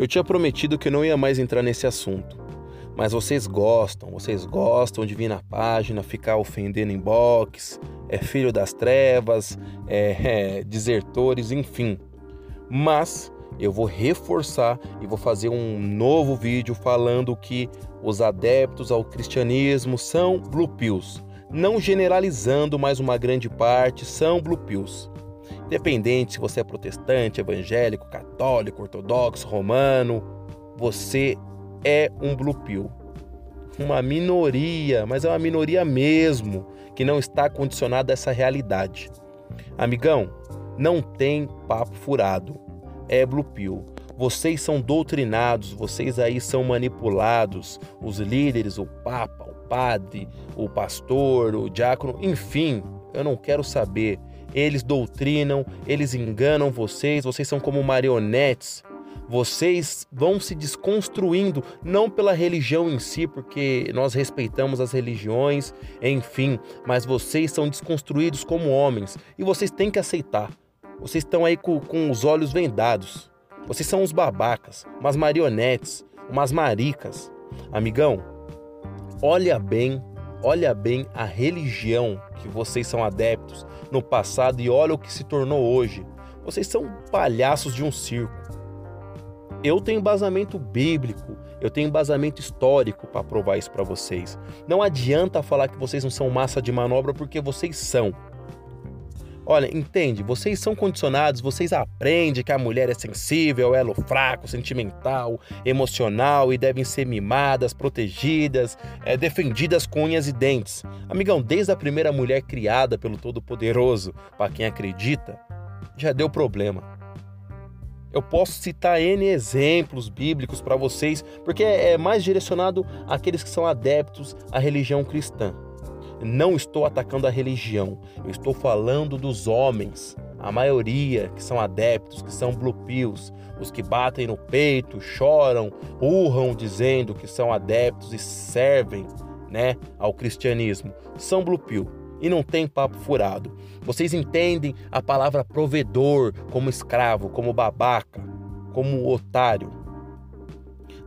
Eu tinha prometido que não ia mais entrar nesse assunto. Mas vocês gostam, vocês gostam de vir na página, ficar ofendendo inbox, é filho das trevas, é, é desertores, enfim. Mas eu vou reforçar e vou fazer um novo vídeo falando que os adeptos ao cristianismo são blue pills. Não generalizando, mas uma grande parte são blue pills. Independente se você é protestante, evangélico, católico, ortodoxo, romano, você é um blue pill. Uma minoria, mas é uma minoria mesmo, que não está condicionada a essa realidade. Amigão, não tem papo furado. É blue pill. Vocês são doutrinados, vocês aí são manipulados, os líderes, o papa, o padre, o pastor, o diácono, enfim, eu não quero saber. Eles doutrinam, eles enganam vocês, vocês são como marionetes vocês vão se desconstruindo, não pela religião em si, porque nós respeitamos as religiões, enfim, mas vocês são desconstruídos como homens e vocês têm que aceitar. Vocês estão aí com, com os olhos vendados. Vocês são uns babacas, umas marionetes, umas maricas. Amigão, olha bem, olha bem a religião que vocês são adeptos no passado e olha o que se tornou hoje. Vocês são palhaços de um circo. Eu tenho embasamento bíblico, eu tenho embasamento histórico para provar isso para vocês. Não adianta falar que vocês não são massa de manobra porque vocês são. Olha, entende? Vocês são condicionados, vocês aprendem que a mulher é sensível, elo fraco, sentimental, emocional e devem ser mimadas, protegidas, é, defendidas com unhas e dentes. Amigão, desde a primeira mulher criada pelo Todo-Poderoso, para quem acredita, já deu problema. Eu posso citar N exemplos bíblicos para vocês, porque é mais direcionado àqueles que são adeptos à religião cristã. Não estou atacando a religião, eu estou falando dos homens, a maioria que são adeptos, que são blue pills, os que batem no peito, choram, urram dizendo que são adeptos e servem, né, ao cristianismo, são blue pill e não tem papo furado. Vocês entendem a palavra provedor como escravo, como babaca, como otário.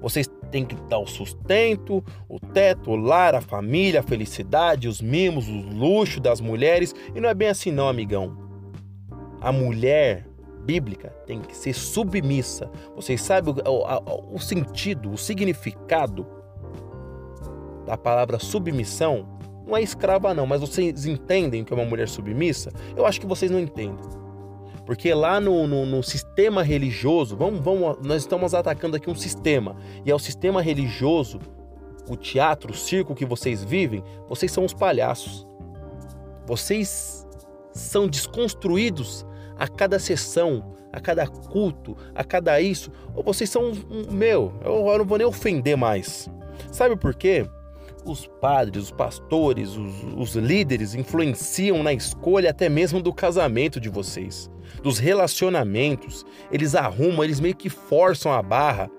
Vocês têm que dar o sustento, o teto, o lar, a família, a felicidade, os mimos, o luxo das mulheres. E não é bem assim, não, amigão. A mulher bíblica tem que ser submissa. Vocês sabem o, o, o sentido, o significado da palavra submissão? Não é escrava, não, mas vocês entendem que é uma mulher submissa? Eu acho que vocês não entendem. Porque lá no, no, no, sistema religioso, vamos, vamos, nós estamos atacando aqui um sistema. E é o sistema religioso, o teatro, o circo que vocês vivem, vocês são os palhaços. Vocês são desconstruídos a cada sessão, a cada culto, a cada isso. Ou vocês são, meu, eu, eu não vou nem ofender mais. Sabe por quê? Os padres, os pastores, os, os líderes influenciam na escolha até mesmo do casamento de vocês, dos relacionamentos. Eles arrumam, eles meio que forçam a barra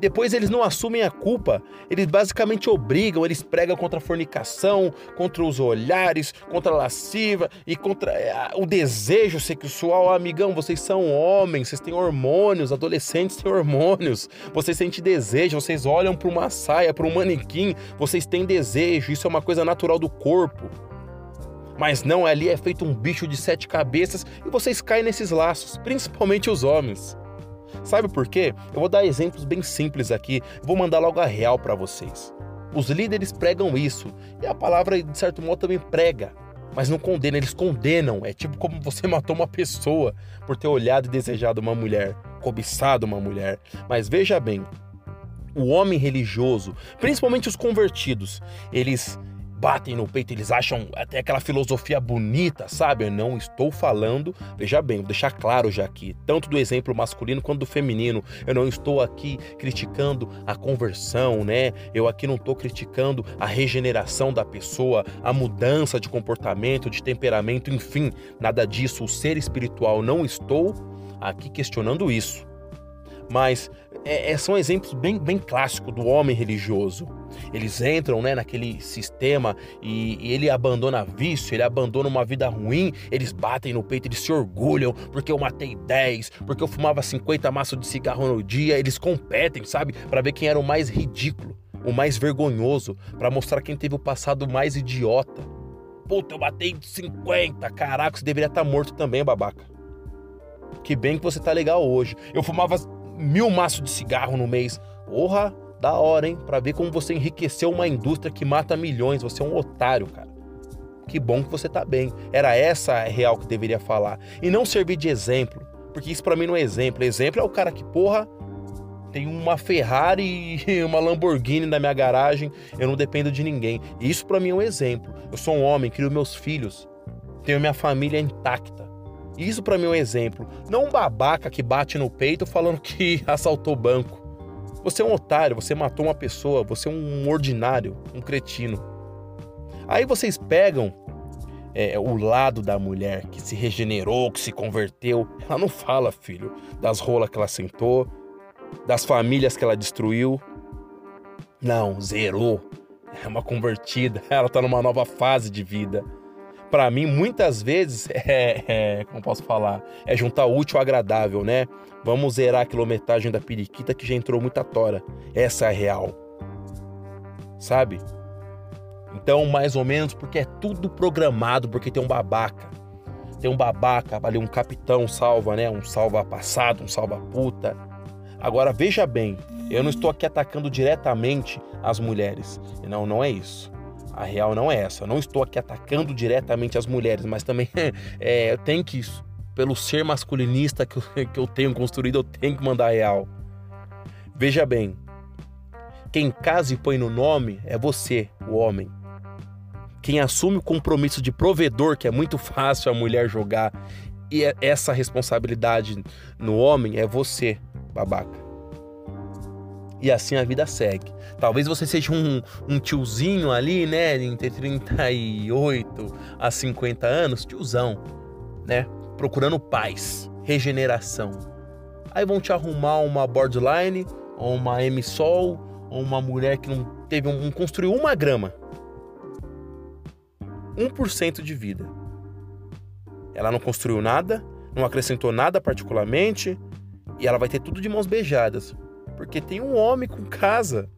depois eles não assumem a culpa. Eles basicamente obrigam, eles pregam contra a fornicação, contra os olhares, contra a lasciva e contra é, o desejo sexual. Amigão, vocês são homens, vocês têm hormônios, adolescentes têm hormônios. Vocês sentem desejo, vocês olham para uma saia, para um manequim, vocês têm desejo. Isso é uma coisa natural do corpo. Mas não, ali é feito um bicho de sete cabeças e vocês caem nesses laços, principalmente os homens. Sabe por quê? Eu vou dar exemplos bem simples aqui, vou mandar logo a real para vocês. Os líderes pregam isso, e a palavra, de certo modo, também prega, mas não condena, eles condenam. É tipo como você matou uma pessoa por ter olhado e desejado uma mulher, cobiçado uma mulher. Mas veja bem, o homem religioso, principalmente os convertidos, eles batem no peito, eles acham até aquela filosofia bonita, sabe? Eu não estou falando, veja bem, vou deixar claro já aqui, tanto do exemplo masculino quanto do feminino. Eu não estou aqui criticando a conversão, né? Eu aqui não estou criticando a regeneração da pessoa, a mudança de comportamento, de temperamento, enfim, nada disso. O ser espiritual, não estou aqui questionando isso. Mas é, é, são exemplos bem, bem clássicos do homem religioso. Eles entram né, naquele sistema e, e, ele abandona vício, ele abandona uma vida ruim, eles batem no peito, eles se orgulham porque eu matei 10, porque eu fumava 50 maços de cigarro no dia, eles competem, sabe? Para ver quem era o mais ridículo, o mais vergonhoso, para mostrar quem teve o passado mais idiota. Puta, eu matei 50, caraca, você deveria estar tá morto também, babaca. Que bem que você tá legal hoje. Eu fumava mil maços de cigarro no mês. Porra, da hora, hein? Pra ver como você enriqueceu uma indústria que mata milhões. Você é um otário, cara. Que bom que você tá bem. Era essa a real que deveria falar. E não servir de exemplo. Porque isso para mim não é exemplo. Exemplo é o cara que, porra, tem uma Ferrari e uma Lamborghini na minha garagem. Eu não dependo de ninguém. Isso para mim é um exemplo. Eu sou um homem, crio meus filhos. Tenho minha família intacta. Isso para mim é um exemplo. Não um babaca que bate no peito falando que assaltou banco. Você é um otário, você matou uma pessoa, você é um ordinário, um cretino. Aí vocês pegam é, o lado da mulher que se regenerou, que se converteu. Ela não fala, filho, das rolas que ela sentou, das famílias que ela destruiu. Não, zerou. É uma convertida, ela tá numa nova fase de vida para mim, muitas vezes, é, é, como posso falar, é juntar útil ao agradável, né? Vamos zerar a quilometragem da periquita que já entrou muita tora. Essa é a real. Sabe? Então, mais ou menos, porque é tudo programado, porque tem um babaca. Tem um babaca, ali um capitão salva, né? Um salva passado, um salva puta. Agora, veja bem, eu não estou aqui atacando diretamente as mulheres. Não, não é isso. A real não é essa. Eu não estou aqui atacando diretamente as mulheres, mas também é, eu tenho que, pelo ser masculinista que eu, que eu tenho construído, eu tenho que mandar a real. Veja bem, quem casa e põe no nome é você, o homem. Quem assume o compromisso de provedor, que é muito fácil a mulher jogar, e é essa responsabilidade no homem é você, babaca. E assim a vida segue. Talvez você seja um, um tiozinho ali, né? Entre 38 a 50 anos, tiozão, né? Procurando paz, regeneração. Aí vão te arrumar uma borderline, ou uma M-Sol, ou uma mulher que não teve um, um construiu uma grama. 1% de vida. Ela não construiu nada, não acrescentou nada particularmente, e ela vai ter tudo de mãos beijadas. Porque tem um homem com casa,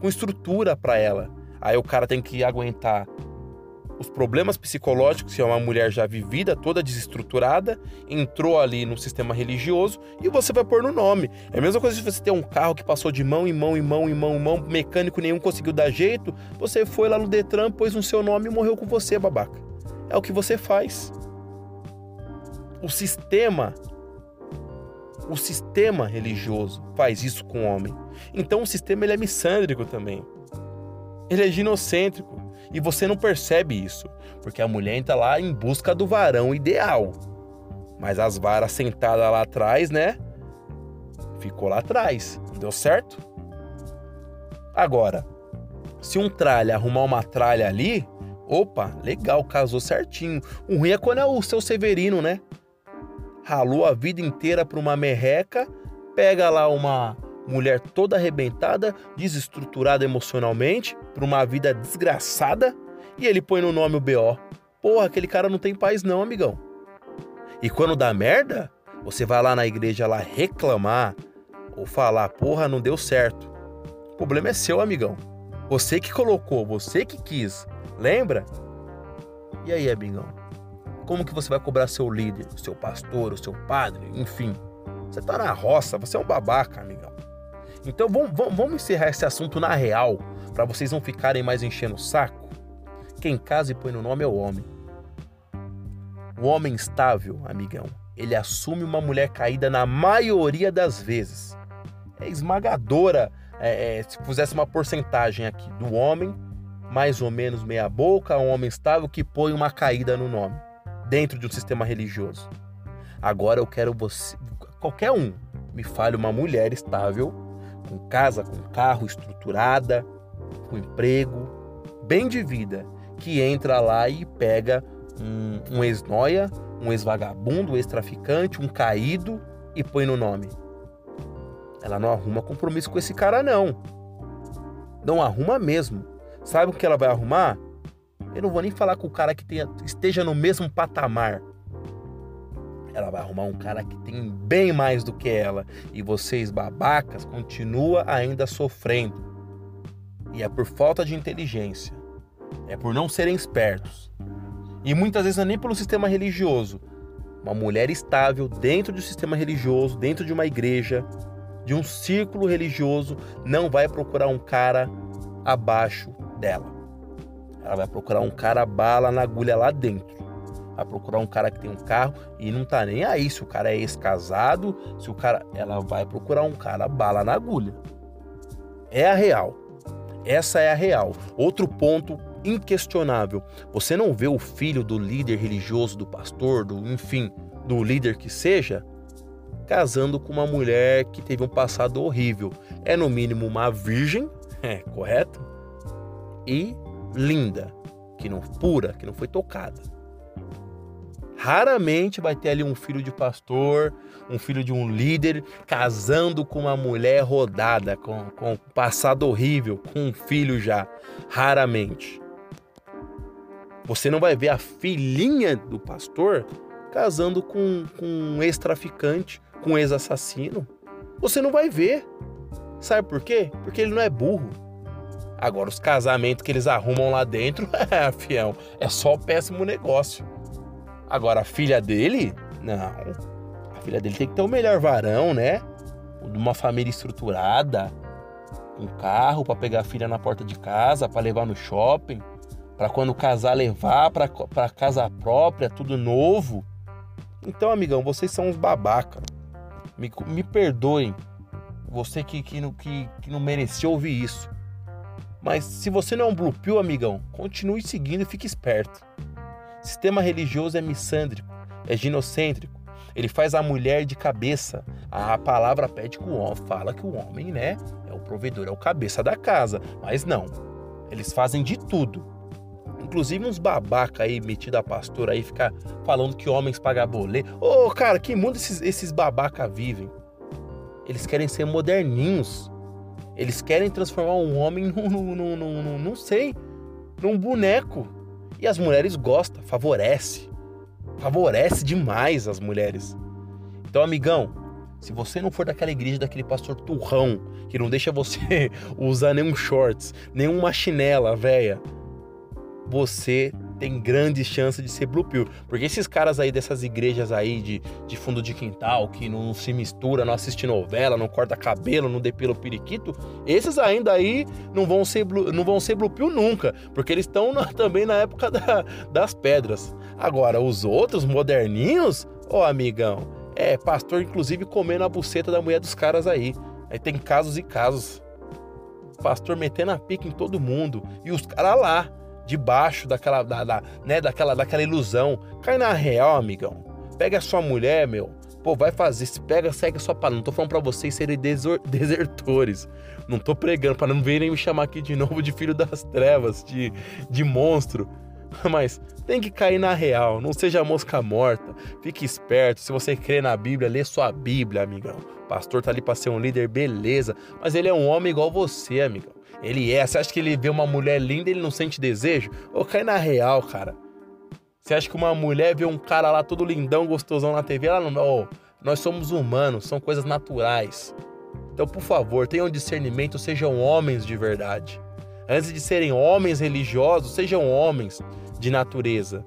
com estrutura para ela. Aí o cara tem que aguentar os problemas psicológicos, se é uma mulher já vivida, toda desestruturada, entrou ali no sistema religioso e você vai pôr no nome. É a mesma coisa se você ter um carro que passou de mão em mão, em mão, em mão, em mão, mecânico nenhum conseguiu dar jeito, você foi lá no Detran, pôs no seu nome e morreu com você, babaca. É o que você faz. O sistema o sistema religioso faz isso com o homem. Então o sistema ele é missândrico também. Ele é ginocêntrico. E você não percebe isso, porque a mulher entra lá em busca do varão ideal. Mas as varas sentadas lá atrás, né? Ficou lá atrás. Deu certo? Agora, se um tralha arrumar uma tralha ali, opa, legal, casou certinho. O ruim é quando é o seu Severino, né? Ralou a vida inteira para uma merreca, pega lá uma mulher toda arrebentada, desestruturada emocionalmente, para uma vida desgraçada, e ele põe no nome o BO. Porra, aquele cara não tem paz não, amigão. E quando dá merda, você vai lá na igreja lá reclamar ou falar, porra, não deu certo. O problema é seu, amigão. Você que colocou, você que quis. Lembra? E aí, amigão? Como que você vai cobrar seu líder, seu pastor, o seu padre, enfim? Você tá na roça, você é um babaca, amigão. Então vamos, vamos, vamos encerrar esse assunto na real, para vocês não ficarem mais enchendo o saco. Quem casa e põe no nome é o homem. O homem estável, amigão, ele assume uma mulher caída na maioria das vezes. É esmagadora. É, é, se fizesse uma porcentagem aqui do homem, mais ou menos meia boca, um homem estável que põe uma caída no nome dentro de um sistema religioso. Agora eu quero você, qualquer um, me fale uma mulher estável, com casa, com carro, estruturada, com emprego, bem de vida, que entra lá e pega um, um ex-noia, um ex-vagabundo, um ex-traficante, um caído e põe no nome. ela não arruma compromisso com esse cara, não. Não arruma mesmo. Sabe o que ela vai arrumar? Eu não vou nem falar com o cara que tenha, esteja no mesmo patamar. Ela vai arrumar um cara que tem bem mais do que ela. E vocês, babacas, continua ainda sofrendo. E é por falta de inteligência. É por não serem espertos. E muitas vezes não é nem pelo sistema religioso. Uma mulher estável dentro do sistema religioso, dentro de uma igreja, de um círculo religioso, não vai procurar um cara abaixo dela. Ela vai procurar um cara bala na agulha lá dentro. Vai procurar um cara que tem um carro e não tá nem aí se o cara é ex-casado, se o cara. Ela vai procurar um cara bala na agulha. É a real. Essa é a real. Outro ponto inquestionável. Você não vê o filho do líder religioso, do pastor, do enfim, do líder que seja, casando com uma mulher que teve um passado horrível. É no mínimo uma virgem, é correto? E linda, que não pura, que não foi tocada. Raramente vai ter ali um filho de pastor, um filho de um líder casando com uma mulher rodada, com, com um passado horrível, com um filho já. Raramente. Você não vai ver a filhinha do pastor casando com, com um ex-traficante, com um ex-assassino. Você não vai ver. Sabe por quê? Porque ele não é burro. Agora, os casamentos que eles arrumam lá dentro, é, fiel, é só péssimo negócio. Agora, a filha dele, não. A filha dele tem que ter o melhor varão, né? De uma família estruturada, um carro para pegar a filha na porta de casa, para levar no shopping para quando casar levar para casa própria, tudo novo. Então, amigão, vocês são uns babaca. Me, me perdoem, você que, que, que, que não mereceu ouvir isso. Mas se você não é um blue pill, amigão, continue seguindo e fique esperto. Sistema religioso é missândrico, é ginocêntrico. Ele faz a mulher de cabeça. A palavra pede que o homem fala que o homem, né, é o provedor, é o cabeça da casa. Mas não. Eles fazem de tudo Inclusive uns babaca aí, metido a pastor aí, ficar falando que homens pagam boleto. Ô, oh, cara, que mundo esses, esses babaca vivem? Eles querem ser moderninhos. Eles querem transformar um homem num, num, num, num, não sei, num boneco. E as mulheres gostam, favorece. Favorece demais as mulheres. Então, amigão, se você não for daquela igreja daquele pastor turrão, que não deixa você usar nenhum shorts, nenhuma chinela, velha, você tem grandes chances de ser blue pill. Porque esses caras aí dessas igrejas aí de, de fundo de quintal, que não se mistura, não assiste novela, não corta cabelo, não depila o periquito, esses ainda aí não vão ser blue, não vão ser blue pill nunca, porque eles estão também na época da, das pedras. Agora, os outros moderninhos, ô oh, amigão, é pastor inclusive comendo a buceta da mulher dos caras aí. Aí tem casos e casos. Pastor metendo a pica em todo mundo e os caras lá debaixo daquela, da, da, né, daquela, daquela ilusão. Cai na real, amigão. Pega a sua mulher, meu. Pô, vai fazer. Se pega, segue a sua palavra. Não tô falando pra vocês serem desertores. Não tô pregando para não virem me chamar aqui de novo de filho das trevas, de, de monstro. Mas tem que cair na real, não seja mosca morta. Fique esperto. Se você crê na Bíblia, lê sua Bíblia, amigão. O pastor tá ali para ser um líder, beleza. Mas ele é um homem igual você, amigão. Ele é. Você acha que ele vê uma mulher linda e ele não sente desejo? Ou cai na real, cara. Você acha que uma mulher vê um cara lá todo lindão, gostosão na TV? Ela não. Oh, nós somos humanos, são coisas naturais. Então, por favor, tenham discernimento, sejam homens de verdade. Antes de serem homens religiosos, sejam homens de natureza.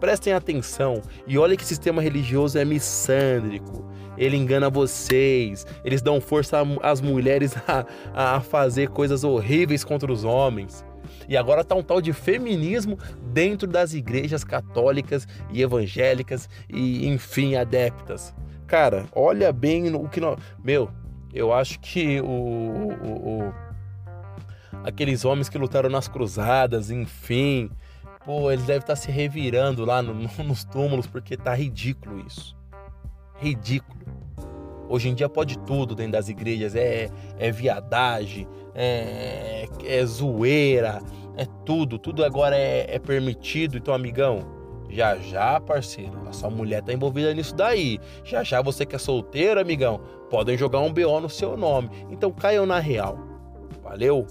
Prestem atenção e olhem que sistema religioso é missândrico ele engana vocês, eles dão força às mulheres a, a fazer coisas horríveis contra os homens. E agora tá um tal de feminismo dentro das igrejas católicas e evangélicas e, enfim, adeptas. Cara, olha bem o que nós. Meu, eu acho que o, o, o, aqueles homens que lutaram nas cruzadas, enfim, pô, eles devem estar tá se revirando lá no, nos túmulos porque tá ridículo isso ridículo. Hoje em dia pode tudo dentro das igrejas, é, é viadagem, é, é zoeira, é tudo, tudo agora é, é permitido. Então, amigão, Já já, parceiro, a sua mulher tá envolvida nisso daí. Já já você que é solteiro, amigão, podem jogar um BO no seu nome. Então caiam na real. Valeu?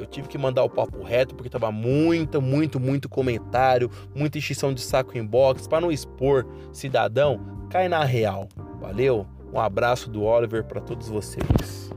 Eu tive que mandar o papo reto porque tava muito, muito, muito comentário, muita extinção de saco em box para não expor cidadão. Cai na real. Valeu? Um abraço do Oliver para todos vocês.